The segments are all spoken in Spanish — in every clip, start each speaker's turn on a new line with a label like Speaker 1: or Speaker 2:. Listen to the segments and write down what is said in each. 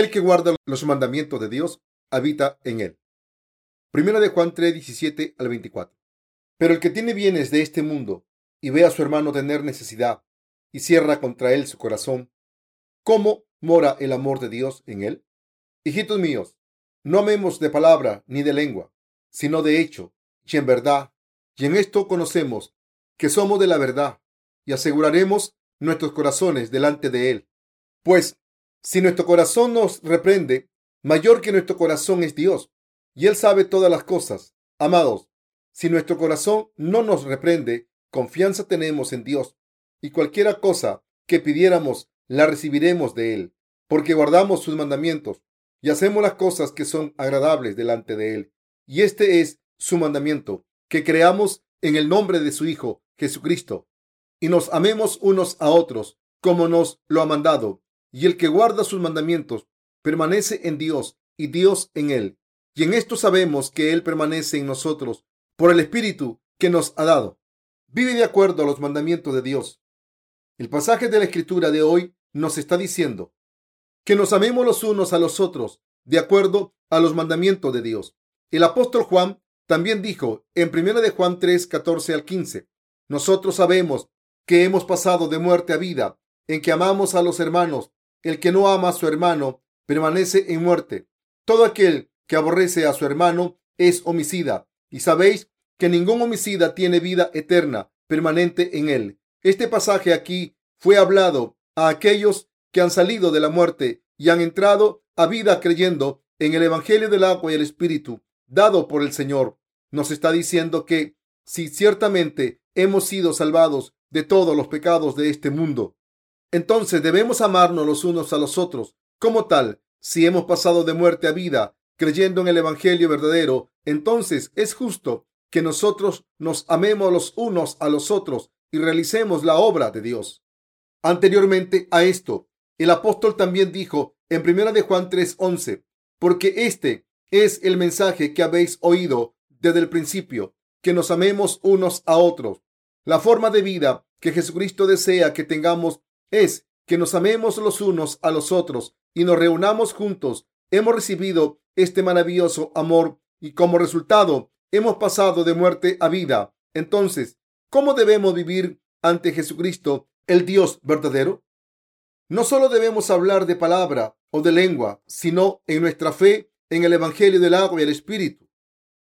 Speaker 1: Aquel que guarda los mandamientos de Dios habita en él. Primera de Juan 3, 17 al 24. Pero el que tiene bienes de este mundo y ve a su hermano tener necesidad y cierra contra él su corazón, ¿cómo mora el amor de Dios en él? Hijitos míos, no amemos de palabra ni de lengua, sino de hecho y en verdad, y en esto conocemos que somos de la verdad y aseguraremos nuestros corazones delante de él. Pues si nuestro corazón nos reprende, mayor que nuestro corazón es Dios, y Él sabe todas las cosas. Amados, si nuestro corazón no nos reprende, confianza tenemos en Dios, y cualquiera cosa que pidiéramos la recibiremos de Él, porque guardamos sus mandamientos y hacemos las cosas que son agradables delante de Él. Y este es su mandamiento, que creamos en el nombre de su Hijo, Jesucristo, y nos amemos unos a otros, como nos lo ha mandado. Y el que guarda sus mandamientos permanece en Dios y Dios en él. Y en esto sabemos que Él permanece en nosotros por el Espíritu que nos ha dado. Vive de acuerdo a los mandamientos de Dios. El pasaje de la Escritura de hoy nos está diciendo que nos amemos los unos a los otros de acuerdo a los mandamientos de Dios. El apóstol Juan también dijo en 1 de Juan 3, 14 al 15, nosotros sabemos que hemos pasado de muerte a vida, en que amamos a los hermanos. El que no ama a su hermano permanece en muerte. Todo aquel que aborrece a su hermano es homicida. Y sabéis que ningún homicida tiene vida eterna permanente en él. Este pasaje aquí fue hablado a aquellos que han salido de la muerte y han entrado a vida creyendo en el Evangelio del agua y el Espíritu dado por el Señor. Nos está diciendo que si ciertamente hemos sido salvados de todos los pecados de este mundo, entonces debemos amarnos los unos a los otros. Como tal, si hemos pasado de muerte a vida creyendo en el Evangelio verdadero, entonces es justo que nosotros nos amemos los unos a los otros y realicemos la obra de Dios. Anteriormente a esto, el apóstol también dijo en 1 de Juan 3:11, porque este es el mensaje que habéis oído desde el principio, que nos amemos unos a otros. La forma de vida que Jesucristo desea que tengamos es que nos amemos los unos a los otros y nos reunamos juntos. Hemos recibido este maravilloso amor y como resultado hemos pasado de muerte a vida. Entonces, ¿cómo debemos vivir ante Jesucristo, el Dios verdadero? No solo debemos hablar de palabra o de lengua, sino en nuestra fe en el Evangelio del agua y el Espíritu.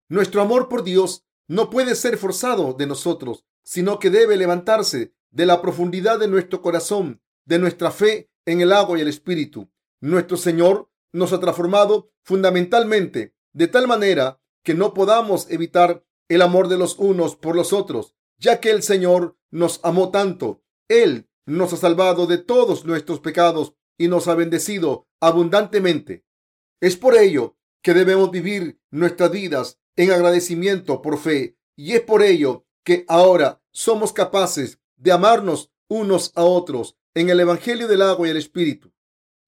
Speaker 1: Nuestro amor por Dios no puede ser forzado de nosotros, sino que debe levantarse de la profundidad de nuestro corazón, de nuestra fe en el agua y el Espíritu. Nuestro Señor nos ha transformado fundamentalmente de tal manera que no podamos evitar el amor de los unos por los otros, ya que el Señor nos amó tanto. Él nos ha salvado de todos nuestros pecados y nos ha bendecido abundantemente. Es por ello que debemos vivir nuestras vidas en agradecimiento por fe y es por ello que ahora somos capaces de amarnos unos a otros en el Evangelio del agua y el Espíritu.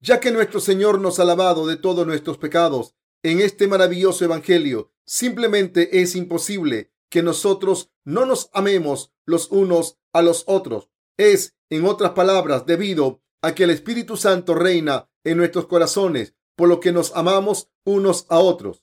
Speaker 1: Ya que nuestro Señor nos ha lavado de todos nuestros pecados en este maravilloso Evangelio, simplemente es imposible que nosotros no nos amemos los unos a los otros. Es, en otras palabras, debido a que el Espíritu Santo reina en nuestros corazones, por lo que nos amamos unos a otros.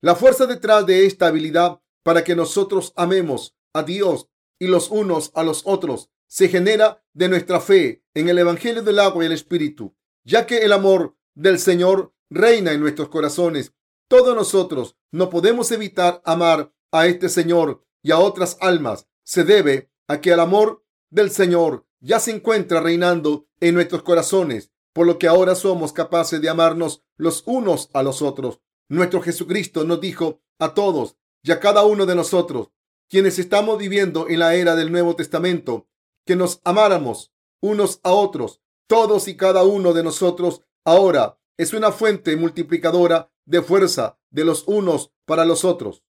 Speaker 1: La fuerza detrás de esta habilidad para que nosotros amemos a Dios y los unos a los otros se genera de nuestra fe en el Evangelio del agua y el Espíritu, ya que el amor del Señor reina en nuestros corazones. Todos nosotros no podemos evitar amar a este Señor y a otras almas. Se debe a que el amor del Señor ya se encuentra reinando en nuestros corazones, por lo que ahora somos capaces de amarnos los unos a los otros. Nuestro Jesucristo nos dijo a todos y a cada uno de nosotros, quienes estamos viviendo en la era del Nuevo Testamento, que nos amáramos unos a otros. Todos y cada uno de nosotros ahora es una fuente multiplicadora de fuerza de los unos para los otros.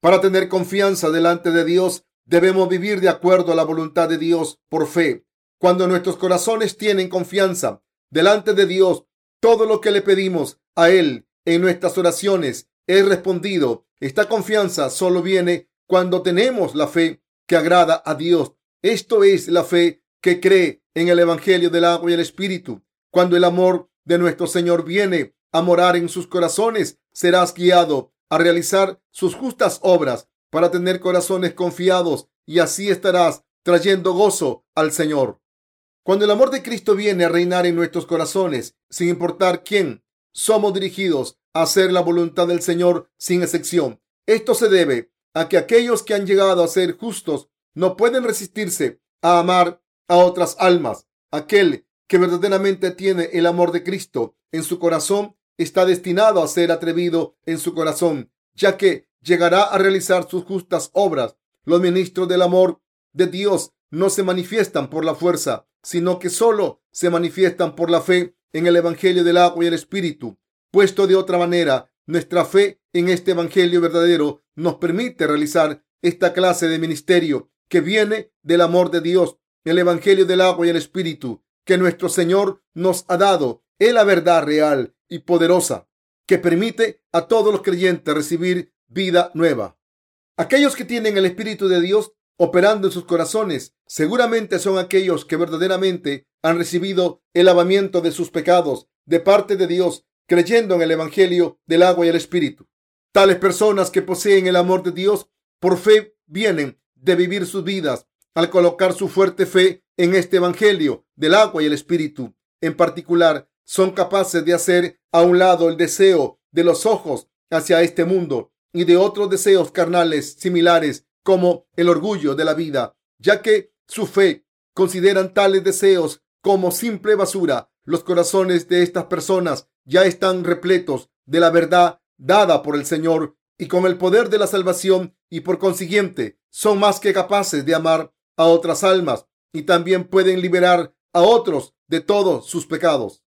Speaker 1: Para tener confianza delante de Dios, debemos vivir de acuerdo a la voluntad de Dios por fe. Cuando nuestros corazones tienen confianza delante de Dios, todo lo que le pedimos a Él en nuestras oraciones es respondido. Esta confianza solo viene cuando tenemos la fe que agrada a Dios. Esto es la fe que cree en el Evangelio del agua y el Espíritu. Cuando el amor de nuestro Señor viene a morar en sus corazones, serás guiado a realizar sus justas obras para tener corazones confiados y así estarás trayendo gozo al Señor. Cuando el amor de Cristo viene a reinar en nuestros corazones, sin importar quién, somos dirigidos a hacer la voluntad del Señor sin excepción. Esto se debe a que aquellos que han llegado a ser justos no pueden resistirse a amar a otras almas. Aquel que verdaderamente tiene el amor de Cristo en su corazón está destinado a ser atrevido en su corazón, ya que llegará a realizar sus justas obras. Los ministros del amor de Dios no se manifiestan por la fuerza, sino que solo se manifiestan por la fe en el Evangelio del agua y el Espíritu. Puesto de otra manera, nuestra fe en este Evangelio verdadero nos permite realizar esta clase de ministerio que viene del amor de Dios, el Evangelio del agua y el Espíritu, que nuestro Señor nos ha dado. Es la verdad real y poderosa que permite a todos los creyentes recibir vida nueva. Aquellos que tienen el Espíritu de Dios operando en sus corazones seguramente son aquellos que verdaderamente han recibido el lavamiento de sus pecados de parte de Dios, creyendo en el Evangelio del agua y el Espíritu. Tales personas que poseen el amor de Dios por fe vienen de vivir sus vidas al colocar su fuerte fe en este Evangelio del agua y el Espíritu. En particular, son capaces de hacer a un lado el deseo de los ojos hacia este mundo y de otros deseos carnales similares como el orgullo de la vida, ya que su fe consideran tales deseos como simple basura. Los corazones de estas personas ya están repletos de la verdad dada por el Señor y con el poder de la salvación y por consiguiente son más que capaces de amar a otras almas y también pueden liberar a otros de todos sus pecados.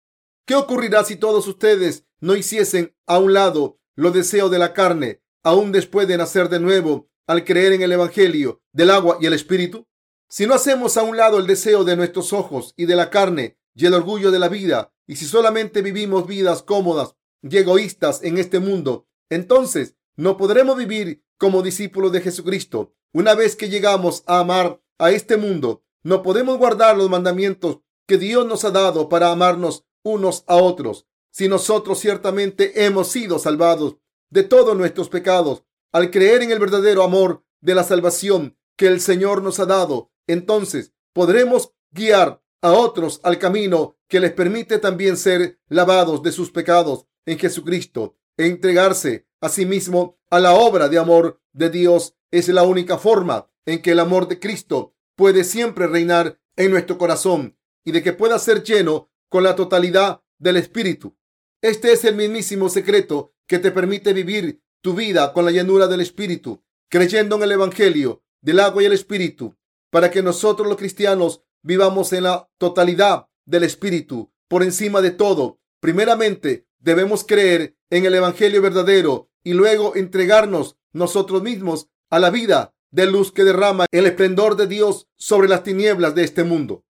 Speaker 1: ¿Qué ocurrirá si todos ustedes no hiciesen a un lado los deseos de la carne, aún después de nacer de nuevo, al creer en el Evangelio del agua y el Espíritu? Si no hacemos a un lado el deseo de nuestros ojos y de la carne y el orgullo de la vida, y si solamente vivimos vidas cómodas y egoístas en este mundo, entonces no podremos vivir como discípulos de Jesucristo. Una vez que llegamos a amar a este mundo, no podemos guardar los mandamientos que Dios nos ha dado para amarnos unos a otros. Si nosotros ciertamente hemos sido salvados de todos nuestros pecados al creer en el verdadero amor de la salvación que el Señor nos ha dado, entonces podremos guiar a otros al camino que les permite también ser lavados de sus pecados en Jesucristo e entregarse a sí mismo a la obra de amor de Dios. Es la única forma en que el amor de Cristo puede siempre reinar en nuestro corazón y de que pueda ser lleno con la totalidad del Espíritu. Este es el mismísimo secreto que te permite vivir tu vida con la llanura del Espíritu, creyendo en el Evangelio del agua y el Espíritu, para que nosotros los cristianos vivamos en la totalidad del Espíritu por encima de todo. Primeramente, debemos creer en el Evangelio verdadero y luego entregarnos nosotros mismos a la vida de luz que derrama el esplendor de Dios sobre las tinieblas de este mundo.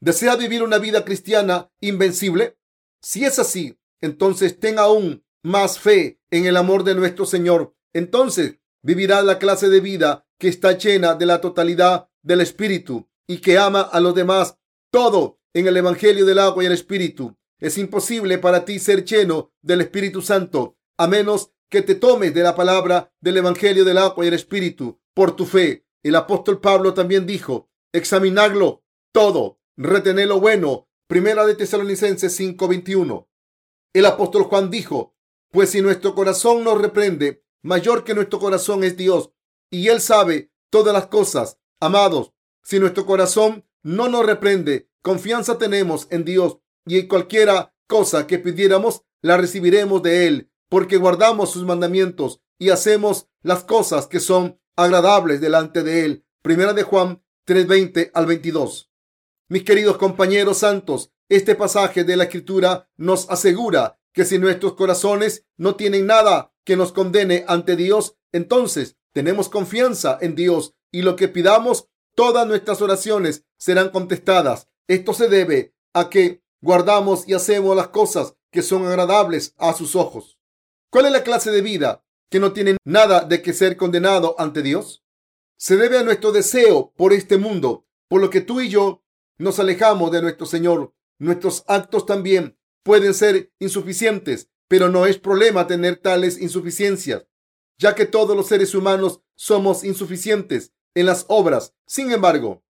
Speaker 1: ¿Desea vivir una vida cristiana invencible? Si es así, entonces ten aún más fe en el amor de nuestro Señor. Entonces vivirá la clase de vida que está llena de la totalidad del Espíritu y que ama a los demás. Todo en el Evangelio del agua y el Espíritu. Es imposible para ti ser lleno del Espíritu Santo a menos que te tomes de la palabra del Evangelio del agua y el Espíritu por tu fe. El apóstol Pablo también dijo, examinadlo todo retener lo bueno. Primera de Tesalonicenses 5:21. El apóstol Juan dijo, pues si nuestro corazón nos reprende, mayor que nuestro corazón es Dios, y Él sabe todas las cosas. Amados, si nuestro corazón no nos reprende, confianza tenemos en Dios, y en cualquiera cosa que pidiéramos, la recibiremos de Él, porque guardamos sus mandamientos y hacemos las cosas que son agradables delante de Él. Primera de Juan 3:20 al 22. Mis queridos compañeros santos, este pasaje de la escritura nos asegura que si nuestros corazones no tienen nada que nos condene ante Dios, entonces tenemos confianza en Dios y lo que pidamos, todas nuestras oraciones serán contestadas. Esto se debe a que guardamos y hacemos las cosas que son agradables a sus ojos. ¿Cuál es la clase de vida que no tiene nada de que ser condenado ante Dios? Se debe a nuestro deseo por este mundo, por lo que tú y yo nos alejamos de nuestro Señor. Nuestros actos también pueden ser insuficientes, pero no es problema tener tales insuficiencias, ya que todos los seres humanos somos insuficientes en las obras. Sin embargo,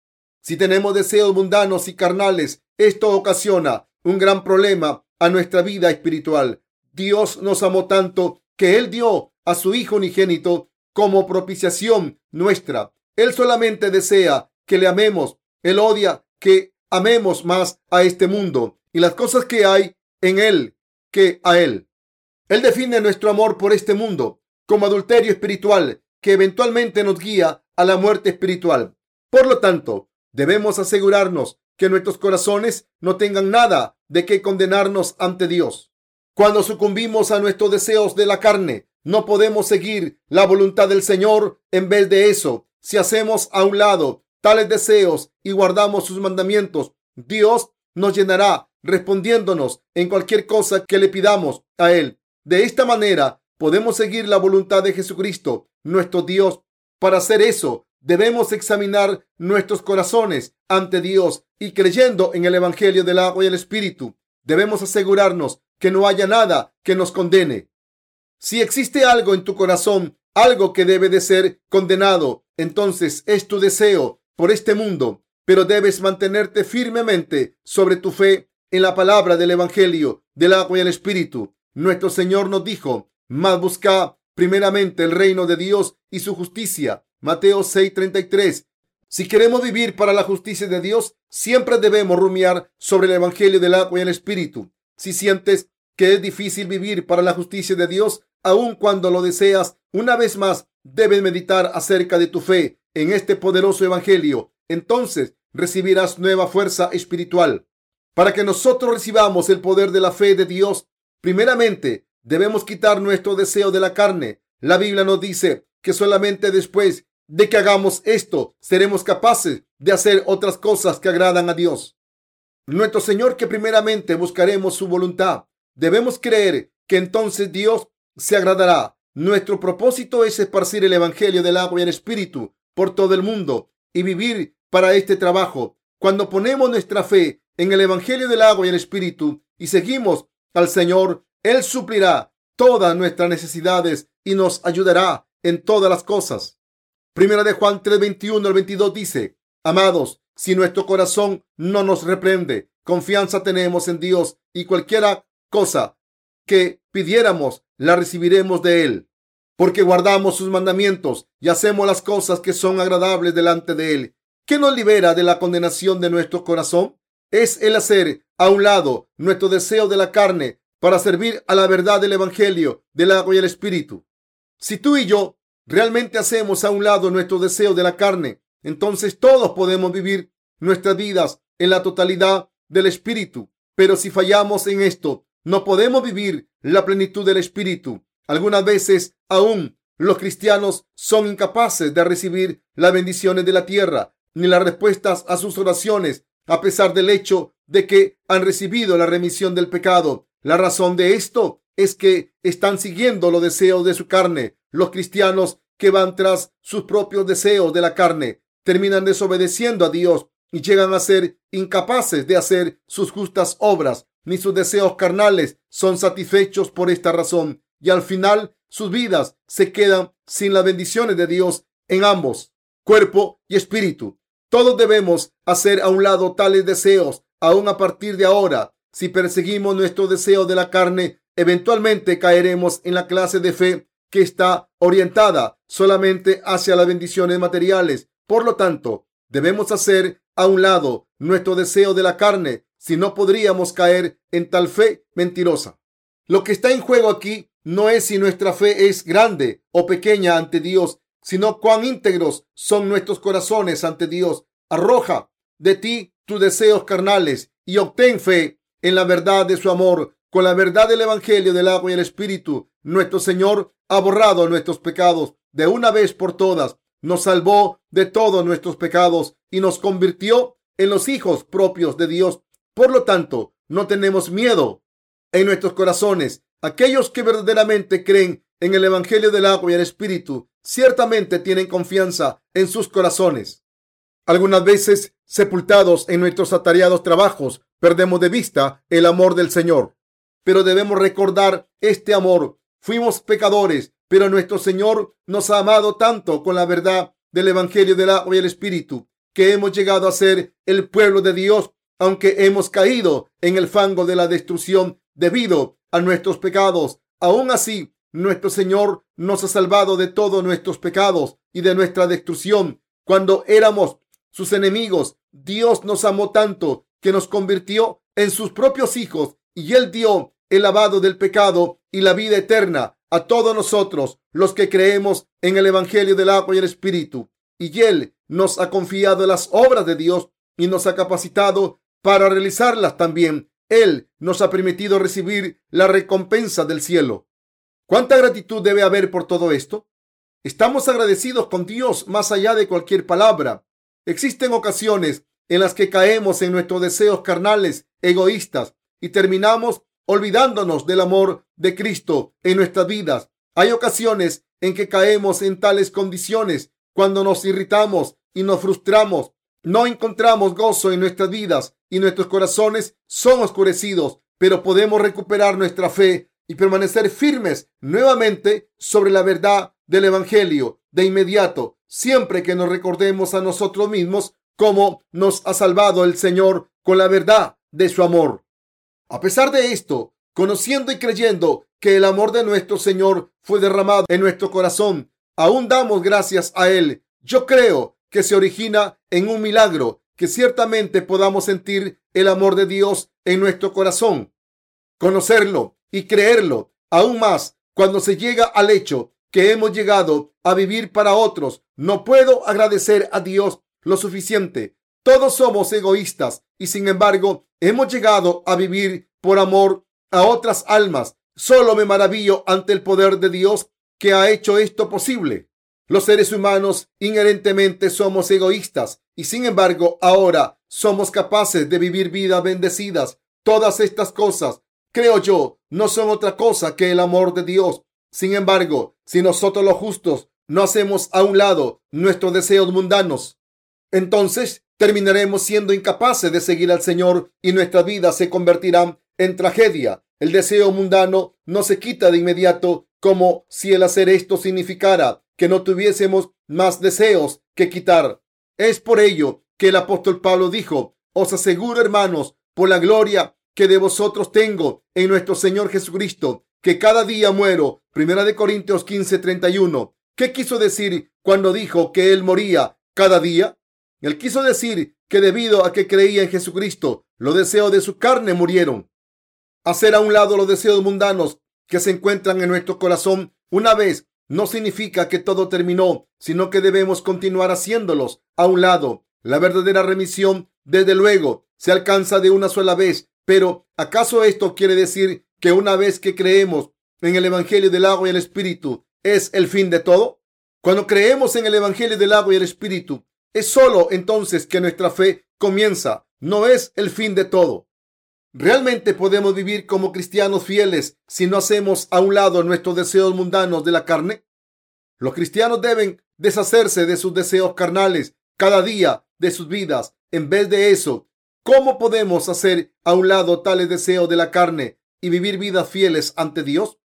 Speaker 1: si tenemos deseos mundanos y carnales, esto ocasiona un gran problema a nuestra vida espiritual. Dios nos amó tanto que Él dio a su Hijo unigénito como propiciación nuestra. Él solamente desea que le amemos. Él odia que amemos más a este mundo y las cosas que hay en él que a Él. Él define nuestro amor por este mundo como adulterio espiritual que eventualmente nos guía a la muerte espiritual. Por lo tanto, debemos asegurarnos que nuestros corazones no tengan nada de que condenarnos ante Dios. Cuando sucumbimos a nuestros deseos de la carne, no podemos seguir la voluntad del Señor. En vez de eso, si hacemos a un lado tales deseos y guardamos sus mandamientos, Dios nos llenará respondiéndonos en cualquier cosa que le pidamos a Él. De esta manera podemos seguir la voluntad de Jesucristo, nuestro Dios. Para hacer eso, debemos examinar nuestros corazones ante Dios y creyendo en el Evangelio del agua y el Espíritu, debemos asegurarnos que no haya nada que nos condene. Si existe algo en tu corazón, algo que debe de ser condenado, entonces es tu deseo por este mundo, pero debes mantenerte firmemente sobre tu fe en la palabra del Evangelio del agua y el Espíritu. Nuestro Señor nos dijo, más busca primeramente el reino de Dios y su justicia. Mateo 6:33. Si queremos vivir para la justicia de Dios, siempre debemos rumiar sobre el Evangelio del agua y el Espíritu. Si sientes que es difícil vivir para la justicia de Dios, aun cuando lo deseas, una vez más debes meditar acerca de tu fe en este poderoso Evangelio. Entonces recibirás nueva fuerza espiritual. Para que nosotros recibamos el poder de la fe de Dios, primeramente debemos quitar nuestro deseo de la carne. La Biblia nos dice que solamente después de que hagamos esto seremos capaces de hacer otras cosas que agradan a Dios. Nuestro Señor que primeramente buscaremos su voluntad. Debemos creer que entonces Dios se agradará. Nuestro propósito es esparcir el Evangelio del agua y el Espíritu por todo el mundo y vivir para este trabajo. Cuando ponemos nuestra fe en el Evangelio del agua y el Espíritu y seguimos al Señor, Él suplirá todas nuestras necesidades y nos ayudará en todas las cosas. Primera de Juan 3, 21 al 22 dice, Amados, si nuestro corazón no nos reprende, confianza tenemos en Dios y cualquiera cosa que pidiéramos la recibiremos de Él, porque guardamos sus mandamientos y hacemos las cosas que son agradables delante de Él. ¿Qué nos libera de la condenación de nuestro corazón? es el hacer a un lado nuestro deseo de la carne para servir a la verdad del Evangelio del agua y el Espíritu. Si tú y yo realmente hacemos a un lado nuestro deseo de la carne, entonces todos podemos vivir nuestras vidas en la totalidad del Espíritu. Pero si fallamos en esto, no podemos vivir la plenitud del Espíritu. Algunas veces aún los cristianos son incapaces de recibir las bendiciones de la tierra ni las respuestas a sus oraciones a pesar del hecho de que han recibido la remisión del pecado. La razón de esto es que están siguiendo los deseos de su carne. Los cristianos que van tras sus propios deseos de la carne terminan desobedeciendo a Dios y llegan a ser incapaces de hacer sus justas obras, ni sus deseos carnales son satisfechos por esta razón y al final sus vidas se quedan sin las bendiciones de Dios en ambos, cuerpo y espíritu. Todos debemos hacer a un lado tales deseos, aún a partir de ahora. Si perseguimos nuestro deseo de la carne, eventualmente caeremos en la clase de fe que está orientada solamente hacia las bendiciones materiales. Por lo tanto, debemos hacer a un lado nuestro deseo de la carne, si no podríamos caer en tal fe mentirosa. Lo que está en juego aquí no es si nuestra fe es grande o pequeña ante Dios, sino cuán íntegros son nuestros corazones ante Dios. Arroja de ti tus deseos carnales y obtén fe en la verdad de su amor, con la verdad del Evangelio del agua y el Espíritu. Nuestro Señor ha borrado nuestros pecados de una vez por todas, nos salvó de todos nuestros pecados y nos convirtió en los hijos propios de Dios. Por lo tanto, no tenemos miedo en nuestros corazones. Aquellos que verdaderamente creen en el Evangelio del agua y el Espíritu ciertamente tienen confianza en sus corazones. Algunas veces, sepultados en nuestros atareados trabajos, perdemos de vista el amor del Señor. pero debemos recordar este amor. Fuimos pecadores, pero nuestro Señor nos ha amado tanto con la verdad del Evangelio del agua y el Espíritu, que hemos llegado a ser el pueblo de Dios, aunque hemos caído en el fango de la destrucción debido a nuestros pecados. Aún así, nuestro Señor nos ha salvado de todos nuestros pecados y de nuestra destrucción. Cuando éramos sus enemigos, Dios nos amó tanto que nos convirtió en sus propios hijos y Él dio el lavado del pecado y la vida eterna a todos nosotros los que creemos en el Evangelio del agua y el Espíritu. Y Él nos ha confiado las obras de Dios y nos ha capacitado para realizarlas también. Él nos ha permitido recibir la recompensa del cielo. ¿Cuánta gratitud debe haber por todo esto? Estamos agradecidos con Dios más allá de cualquier palabra. Existen ocasiones en las que caemos en nuestros deseos carnales, egoístas, y terminamos olvidándonos del amor de Cristo en nuestras vidas. Hay ocasiones en que caemos en tales condiciones cuando nos irritamos y nos frustramos. No encontramos gozo en nuestras vidas y nuestros corazones son oscurecidos, pero podemos recuperar nuestra fe y permanecer firmes nuevamente sobre la verdad del Evangelio de inmediato, siempre que nos recordemos a nosotros mismos cómo nos ha salvado el Señor con la verdad de su amor. A pesar de esto, conociendo y creyendo que el amor de nuestro Señor fue derramado en nuestro corazón, aún damos gracias a Él. Yo creo que se origina en un milagro, que ciertamente podamos sentir el amor de Dios en nuestro corazón, conocerlo y creerlo aún más cuando se llega al hecho que hemos llegado a vivir para otros. No puedo agradecer a Dios lo suficiente todos somos egoístas y sin embargo hemos llegado a vivir por amor a otras almas. Solo me maravillo ante el poder de Dios que ha hecho esto posible. Los seres humanos inherentemente somos egoístas y sin embargo ahora somos capaces de vivir vidas bendecidas. Todas estas cosas, creo yo, no son otra cosa que el amor de Dios. Sin embargo, si nosotros los justos no hacemos a un lado nuestros deseos mundanos, entonces terminaremos siendo incapaces de seguir al Señor y nuestras vidas se convertirán en tragedia. El deseo mundano no se quita de inmediato como si el hacer esto significara que no tuviésemos más deseos que quitar. Es por ello que el apóstol Pablo dijo, os aseguro hermanos, por la gloria que de vosotros tengo en nuestro Señor Jesucristo, que cada día muero. Primera de Corintios 15, 31. ¿Qué quiso decir cuando dijo que él moría cada día? Él quiso decir que debido a que creía en Jesucristo, los deseos de su carne murieron. Hacer a un lado los deseos mundanos que se encuentran en nuestro corazón una vez no significa que todo terminó, sino que debemos continuar haciéndolos a un lado. La verdadera remisión, desde luego, se alcanza de una sola vez. Pero, ¿acaso esto quiere decir que una vez que creemos en el Evangelio del agua y el Espíritu, es el fin de todo? Cuando creemos en el Evangelio del agua y el Espíritu, es solo entonces que nuestra fe comienza, no es el fin de todo. ¿Realmente podemos vivir como cristianos fieles si no hacemos a un lado nuestros deseos mundanos de la carne? Los cristianos deben deshacerse de sus deseos carnales cada día de sus vidas. En vez de eso, ¿cómo podemos hacer a un lado tales deseos de la carne y vivir vidas fieles ante Dios?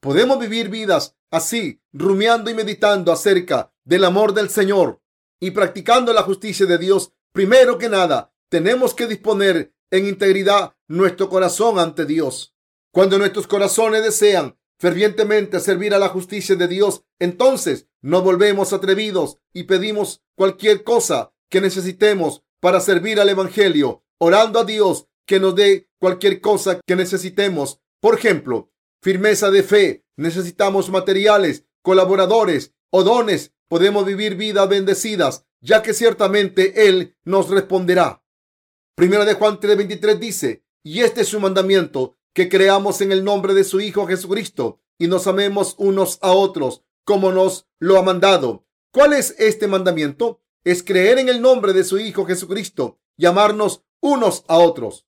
Speaker 1: Podemos vivir vidas así, rumiando y meditando acerca del amor del Señor y practicando la justicia de Dios, primero que nada, tenemos que disponer en integridad nuestro corazón ante Dios. Cuando nuestros corazones desean fervientemente servir a la justicia de Dios, entonces nos volvemos atrevidos y pedimos cualquier cosa que necesitemos para servir al Evangelio, orando a Dios que nos dé cualquier cosa que necesitemos. Por ejemplo, firmeza de fe, necesitamos materiales, colaboradores o dones podemos vivir vidas bendecidas, ya que ciertamente Él nos responderá. Primera de Juan 3:23 dice, y este es su mandamiento, que creamos en el nombre de su Hijo Jesucristo y nos amemos unos a otros como nos lo ha mandado. ¿Cuál es este mandamiento? Es creer en el nombre de su Hijo Jesucristo y amarnos unos a otros.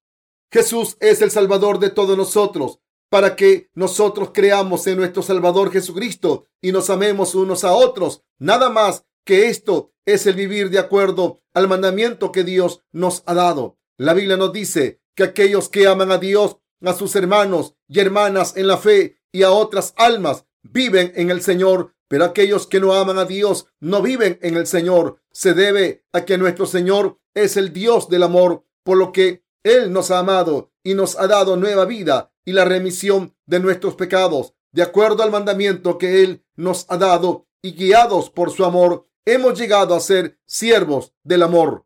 Speaker 1: Jesús es el Salvador de todos nosotros para que nosotros creamos en nuestro Salvador Jesucristo y nos amemos unos a otros. Nada más que esto es el vivir de acuerdo al mandamiento que Dios nos ha dado. La Biblia nos dice que aquellos que aman a Dios a sus hermanos y hermanas en la fe y a otras almas viven en el Señor, pero aquellos que no aman a Dios no viven en el Señor. Se debe a que nuestro Señor es el Dios del amor, por lo que Él nos ha amado y nos ha dado nueva vida y la remisión de nuestros pecados, de acuerdo al mandamiento que Él nos ha dado y guiados por su amor, hemos llegado a ser siervos del amor.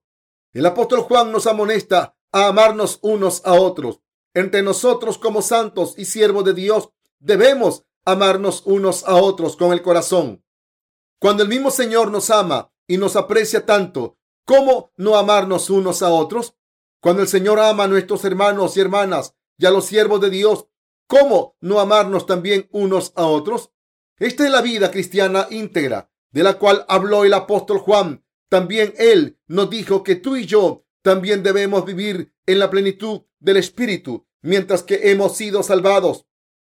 Speaker 1: El apóstol Juan nos amonesta a amarnos unos a otros. Entre nosotros como santos y siervos de Dios debemos amarnos unos a otros con el corazón. Cuando el mismo Señor nos ama y nos aprecia tanto, ¿cómo no amarnos unos a otros? Cuando el Señor ama a nuestros hermanos y hermanas y a los siervos de Dios, ¿cómo no amarnos también unos a otros? Esta es la vida cristiana íntegra de la cual habló el apóstol Juan. También él nos dijo que tú y yo también debemos vivir en la plenitud del Espíritu, mientras que hemos sido salvados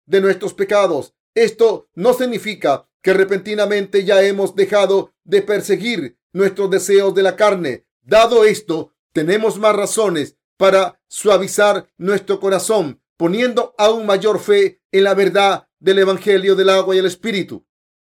Speaker 1: de nuestros pecados esto no significa que repentinamente ya hemos dejado de perseguir nuestros deseos de la carne. Dado esto, tenemos más razones para suavizar nuestro corazón, poniendo aún mayor fe en la verdad del Evangelio del agua y el Espíritu.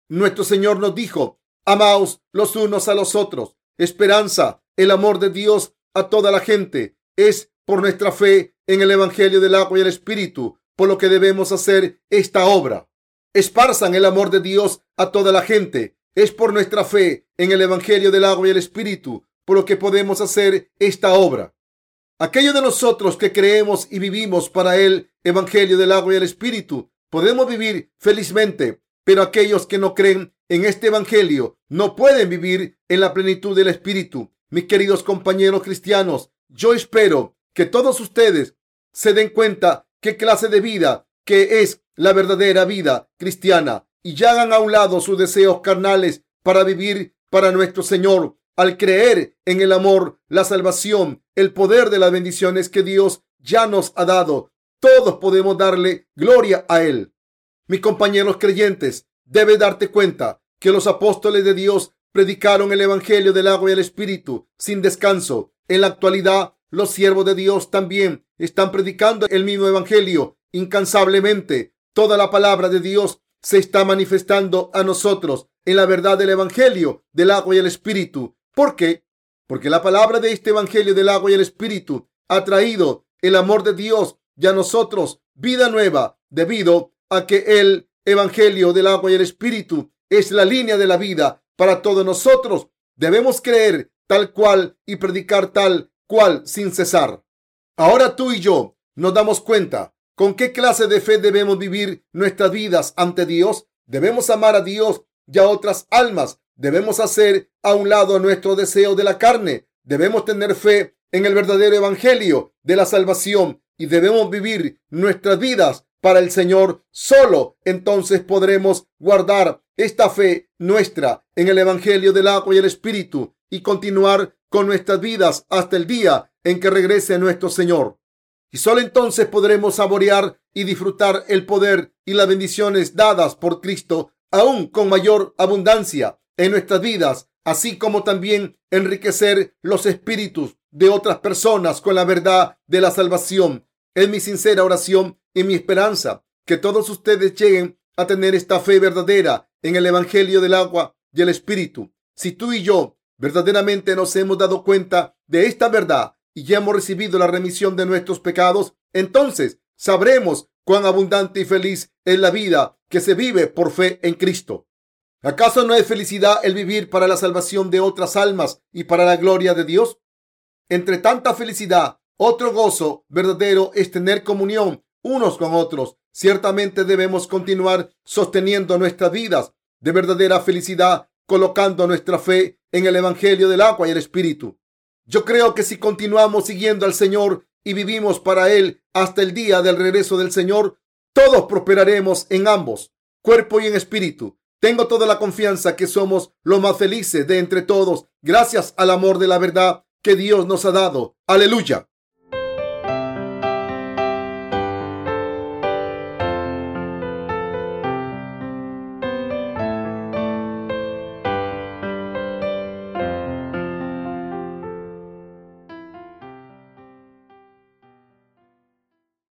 Speaker 1: Nuestro Señor nos dijo, amaos los unos a los otros. Esperanza, el amor de Dios a toda la gente es por nuestra fe en el Evangelio del agua y el Espíritu, por lo que debemos hacer esta obra esparzan el amor de Dios a toda la gente. Es por nuestra fe en el Evangelio del agua y el Espíritu por lo que podemos hacer esta obra. Aquellos de nosotros que creemos y vivimos para el Evangelio del agua y el Espíritu podemos vivir felizmente, pero aquellos que no creen en este Evangelio no pueden vivir en la plenitud del Espíritu. Mis queridos compañeros cristianos, yo espero que todos ustedes se den cuenta qué clase de vida que es la verdadera vida cristiana y ya hagan a un lado sus deseos carnales para vivir para nuestro Señor. Al creer en el amor, la salvación, el poder de las bendiciones que Dios ya nos ha dado, todos podemos darle gloria a Él. Mis compañeros creyentes, debes darte cuenta que los apóstoles de Dios predicaron el Evangelio del agua y el Espíritu sin descanso. En la actualidad, los siervos de Dios también están predicando el mismo Evangelio incansablemente. Toda la palabra de Dios se está manifestando a nosotros en la verdad del Evangelio del agua y el Espíritu. ¿Por qué? Porque la palabra de este Evangelio del agua y el Espíritu ha traído el amor de Dios y a nosotros vida nueva debido a que el Evangelio del agua y el Espíritu es la línea de la vida para todos nosotros. Debemos creer tal cual y predicar tal cual sin cesar. Ahora tú y yo nos damos cuenta ¿Con qué clase de fe debemos vivir nuestras vidas ante Dios? Debemos amar a Dios y a otras almas. Debemos hacer a un lado nuestro deseo de la carne. Debemos tener fe en el verdadero evangelio de la salvación y debemos vivir nuestras vidas para el Señor. Solo entonces podremos guardar esta fe nuestra en el evangelio del agua y el espíritu y continuar con nuestras vidas hasta el día en que regrese nuestro Señor. Y solo entonces podremos saborear y disfrutar el poder y las bendiciones dadas por Cristo aún con mayor abundancia en nuestras vidas, así como también enriquecer los espíritus de otras personas con la verdad de la salvación. Es mi sincera oración y mi esperanza que todos ustedes lleguen a tener esta fe verdadera en el Evangelio del agua y el Espíritu. Si tú y yo verdaderamente nos hemos dado cuenta de esta verdad y ya hemos recibido la remisión de nuestros pecados, entonces sabremos cuán abundante y feliz es la vida que se vive por fe en Cristo. ¿Acaso no es felicidad el vivir para la salvación de otras almas y para la gloria de Dios? Entre tanta felicidad, otro gozo verdadero es tener comunión unos con otros. Ciertamente debemos continuar sosteniendo nuestras vidas de verdadera felicidad, colocando nuestra fe en el Evangelio del agua y el Espíritu. Yo creo que si continuamos siguiendo al Señor y vivimos para Él hasta el día del regreso del Señor, todos prosperaremos en ambos, cuerpo y en espíritu. Tengo toda la confianza que somos los más felices de entre todos, gracias al amor de la verdad que Dios nos ha dado. Aleluya.